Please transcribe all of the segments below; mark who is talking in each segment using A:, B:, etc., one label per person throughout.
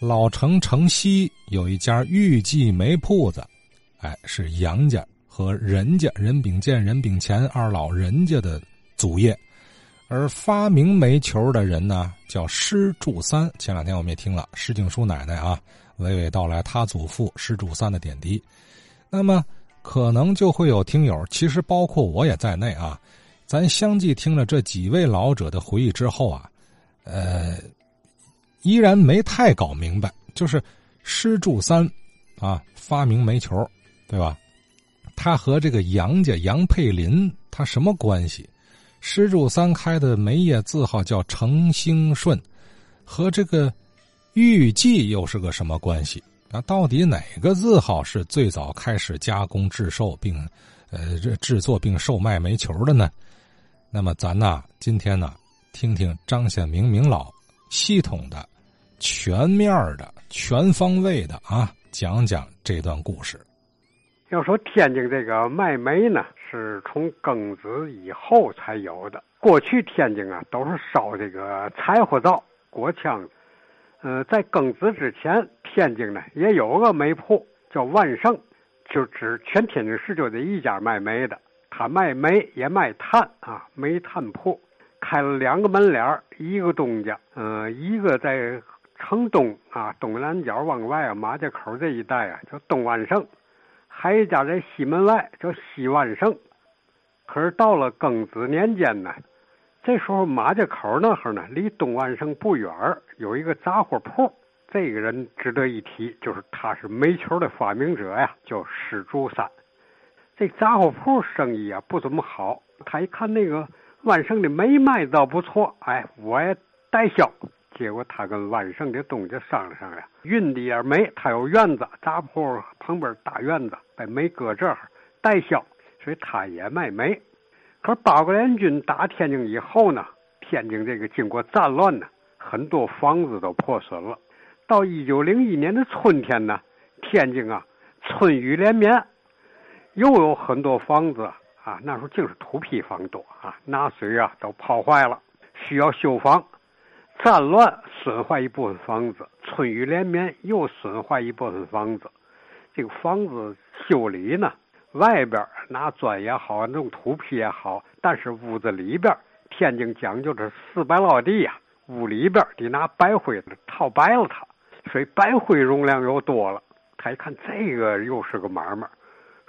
A: 老城城西有一家玉记煤铺子，哎，是杨家和任家任秉建、任秉乾二老人家的祖业。而发明煤球的人呢，叫施柱三。前两天我们也听了施静书奶奶啊，娓娓道来他祖父施柱三的点滴。那么，可能就会有听友，其实包括我也在内啊，咱相继听了这几位老者的回忆之后啊，呃，依然没太搞明白，就是施柱三啊，发明煤球，对吧？他和这个杨家杨佩林他什么关系？施柱三开的煤业字号叫程兴顺，和这个玉记又是个什么关系？那到底哪个字号是最早开始加工制售并呃制作并售卖煤球的呢？那么咱呢今天呢听听张显明明老系统的、全面的、全方位的啊讲讲这段故事。
B: 要说天津这个卖煤呢，是从庚子以后才有的。过去天津啊都是烧这个柴火灶、锅腔。呃，在庚子之前，天津呢也有个煤铺叫万盛，就指全天津市就这一家卖煤的。他卖煤也卖炭啊，煤炭铺开了两个门脸一个东家，嗯，一个在城东啊东南角往外啊马家口这一带啊叫东万盛。还一家在西门外叫西万盛，可是到了庚子年间呢，这时候马家口那会呢，离东万盛不远有一个杂货铺。这个人值得一提，就是他是煤球的发明者呀，叫施竹山。这杂货铺生意啊不怎么好，他一看那个万盛的煤卖倒不错，哎，我也代销。结果他跟万盛的东家商量商量，运的点煤，他有院子，杂铺旁边大院子，把煤搁这儿代销，所以他也卖煤。可是八国联军打天津以后呢，天津这个经过战乱呢，很多房子都破损了。到一九零一年的春天呢，天津啊春雨连绵，又有很多房子啊，那时候净是土坯房多啊，拿水啊都泡坏了，需要修房。战乱损坏一部分房子，春雨连绵又损坏一部分房子。这个房子修理呢，外边拿砖也好，弄土坯也好，但是屋子里边，天津讲究的四白落地呀，屋里边得拿白灰套白了它，所以白灰容量又多了。他一看这个又是个买卖，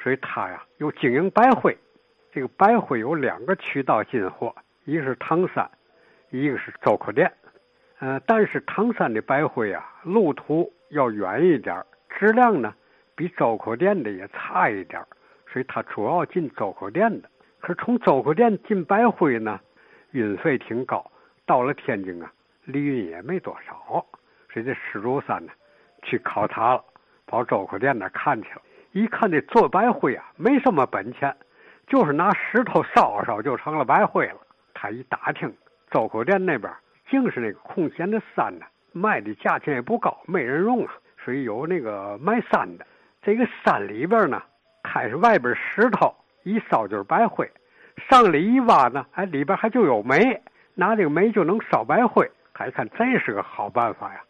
B: 所以他呀又经营白灰。这个白灰有两个渠道进货，一个是唐山，一个是周口店。呃，但是唐山的白灰啊，路途要远一点质量呢比周口店的也差一点所以它主要进周口店的。可是从周口店进白灰呢，运费挺高，到了天津啊，利润也没多少。所以这施竹山呢，去考察了，跑周口店那看去了，一看这做白灰啊，没什么本钱，就是拿石头烧烧就成了白灰了。他一打听，周口店那边。净是那个空闲的山呢，卖的价钱也不高，没人用啊，所以有那个卖山的。这个山里边呢，开始外边石头一烧就是白灰，上里一挖呢，哎，里边还就有煤，拿这个煤就能烧白灰。他一看这是个好办法呀，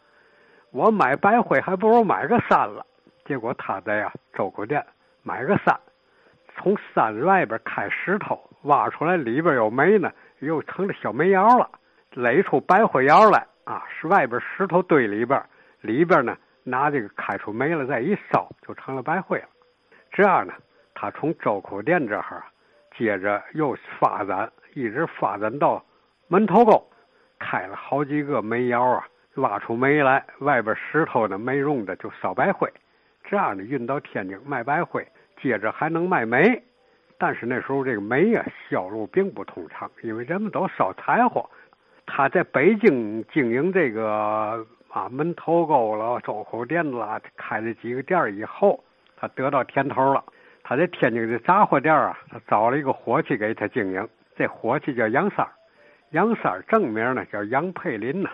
B: 我买白灰还不如买个山了。结果他在呀周口店买个山，从山外边开石头挖出来，里边有煤呢，又成了小煤窑了。垒出白灰窑来啊，是外边石头堆里边，里边呢拿这个开出煤了，再一烧就成了白灰了。这样呢，他从周口店这儿接着又发展，一直发展到门头沟，开了好几个煤窑啊，挖出煤来，外边石头呢没用的就烧白灰，这样呢运到天津卖白灰，接着还能卖煤。但是那时候这个煤啊销路并不通畅，因为人们都烧柴火。他在北京经营这个啊门头沟了、周口店啦，开了几个店以后，他得到甜头了。他在天津的杂货店啊，他找了一个伙计给他经营。这伙计叫杨三儿，杨三儿正名呢叫杨佩林呐。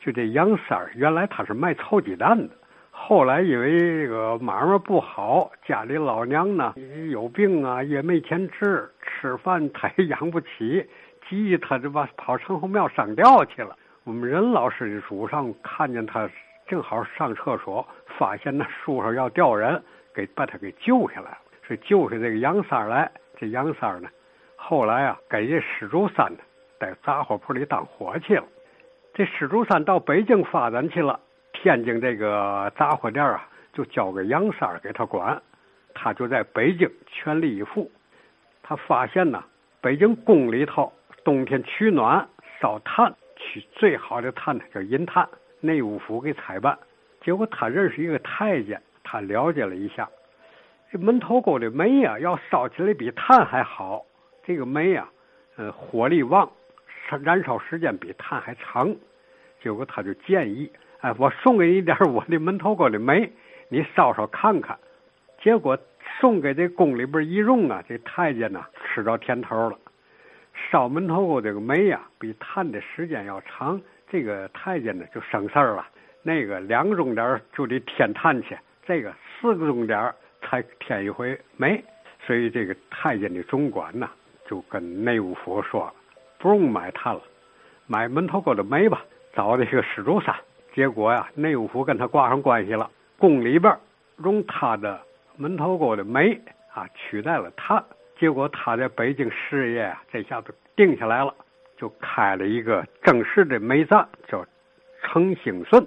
B: 就这杨三儿，原来他是卖臭鸡蛋的，后来因为这个买卖不好，家里老娘呢有病啊，也没钱治，吃饭他也养不起。急，他就把跑城隍庙上吊去了。我们任老师的祖上看见他正好上厕所，发现那树上要掉人，给把他给救下来了。是救下这个杨三来，这杨三呢，后来啊，给这施主山呢，在杂货铺里当伙计了。这施主山到北京发展去了，天津这个杂货店啊，就交给杨三给他管，他就在北京全力以赴。他发现呢，北京宫里头冬天取暖烧炭，取最好的炭呢叫银炭，内务府给采办。结果他认识一个太监，他了解了一下。这门头沟的煤呀，要烧起来比炭还好。这个煤呀，呃，火力旺，燃烧时间比炭还长。结果他就建议，哎，我送给你点我的门头沟的煤，你烧烧看看。结果送给这宫里边一用啊，这太监呐吃着甜头了。烧门头沟这个煤呀，比炭的时间要长，这个太监呢就省事儿了。那个两个钟点就得添炭去，这个四个钟点才添一回煤，所以这个太监的总管呢，就跟内务府说，不用买炭了，买门头沟的煤吧，找这个施主山。结果呀，内务府跟他挂上关系了，宫里边用他的门头沟的煤啊取代了他。结果他在北京事业啊，这下子定下来了，就开了一个正式的煤站，叫成兴顺。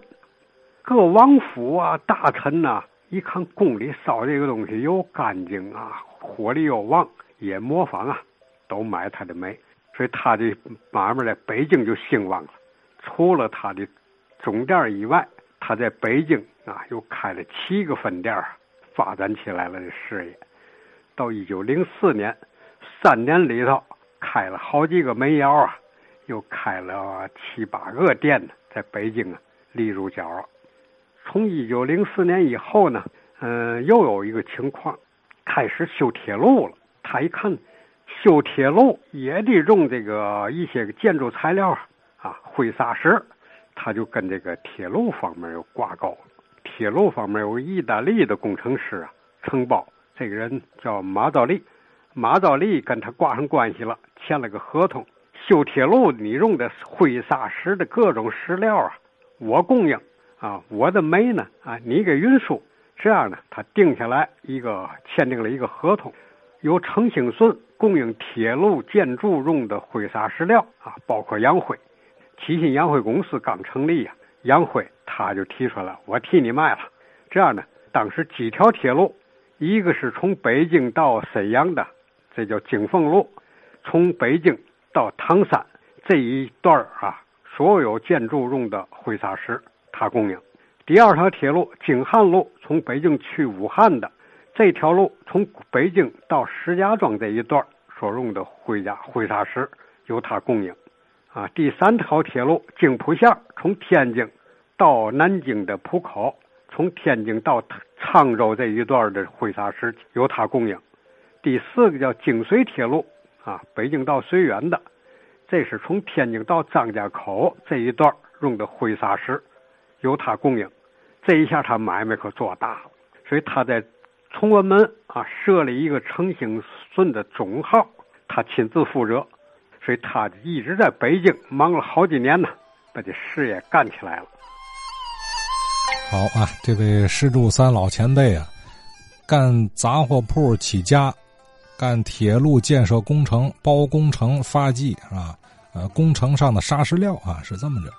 B: 各王府啊，大臣呐。一看宫里烧这个东西又干净啊，火力又旺，也模仿啊，都买他的煤，所以他的买卖在北京就兴旺了。除了他的总店以外，他在北京啊又开了七个分店，发展起来了这事业。到一九零四年，三年里头开了好几个煤窑啊，又开了七八个店呢，在北京啊立住脚了。从一九零四年以后呢，嗯，又有一个情况，开始修铁路了。他一看，修铁路也得用这个一些建筑材料啊，灰砂石，他就跟这个铁路方面有挂钩。铁路方面有意大利的工程师啊，承包，这个人叫马兆利，马兆利跟他挂上关系了，签了个合同，修铁路你用的灰砂石的各种石料啊，我供应。啊，我的煤呢？啊，你给运输，这样呢，他定下来一个，签订了一个合同，由程兴顺供应铁路建筑用的灰砂石料啊，包括洋灰。启新洋灰公司刚成立呀，洋灰他就提出来，我替你卖了。这样呢，当时几条铁路，一个是从北京到沈阳的，这叫京凤路，从北京到唐山这一段啊，所有建筑用的灰砂石。他供应第二条铁路京汉路，从北京去武汉的这条路，从北京到石家庄这一段所用的灰家灰砂石由他供应。啊，第三条铁路京浦线，从天津到南京的浦口，从天津到沧州这一段的灰砂石由他供应。第四个叫京绥铁路，啊，北京到绥远的，这是从天津到张家口这一段用的灰砂石。由他供应，这一下他买卖可做大了，所以他在崇文门啊设立一个成兴顺的总号，他亲自负责，所以他一直在北京忙了好几年呢，把这事业干起来了。
A: 好啊，这位施柱三老前辈啊，干杂货铺起家，干铁路建设工程、包工程、发迹啊，呃，工程上的砂石料啊，是这么着。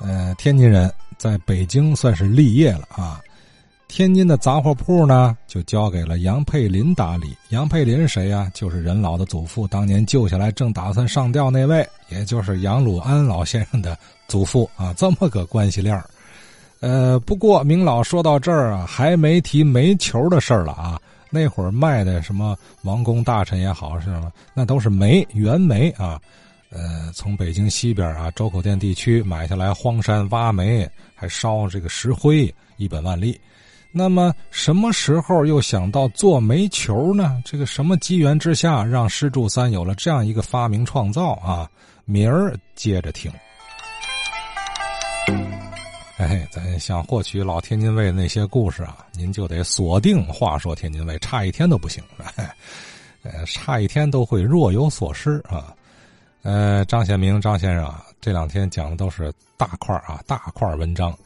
A: 呃，天津人在北京算是立业了啊。天津的杂货铺呢，就交给了杨佩林打理。杨佩林谁呀？就是任老的祖父，当年救下来正打算上吊那位，也就是杨鲁安老先生的祖父啊。这么个关系链呃，不过明老说到这儿啊，还没提煤球的事儿了啊。那会儿卖的什么王公大臣也好是什么，那都是煤原煤啊。呃，从北京西边啊，周口店地区买下来荒山挖煤，还烧这个石灰，一本万利。那么什么时候又想到做煤球呢？这个什么机缘之下，让施柱三有了这样一个发明创造啊？明儿接着听。哎，咱想获取老天津卫的那些故事啊，您就得锁定《话说天津卫》，差一天都不行。呃，差一天都会若有所失啊。呃，张显明张先生啊，这两天讲的都是大块啊，大块文章。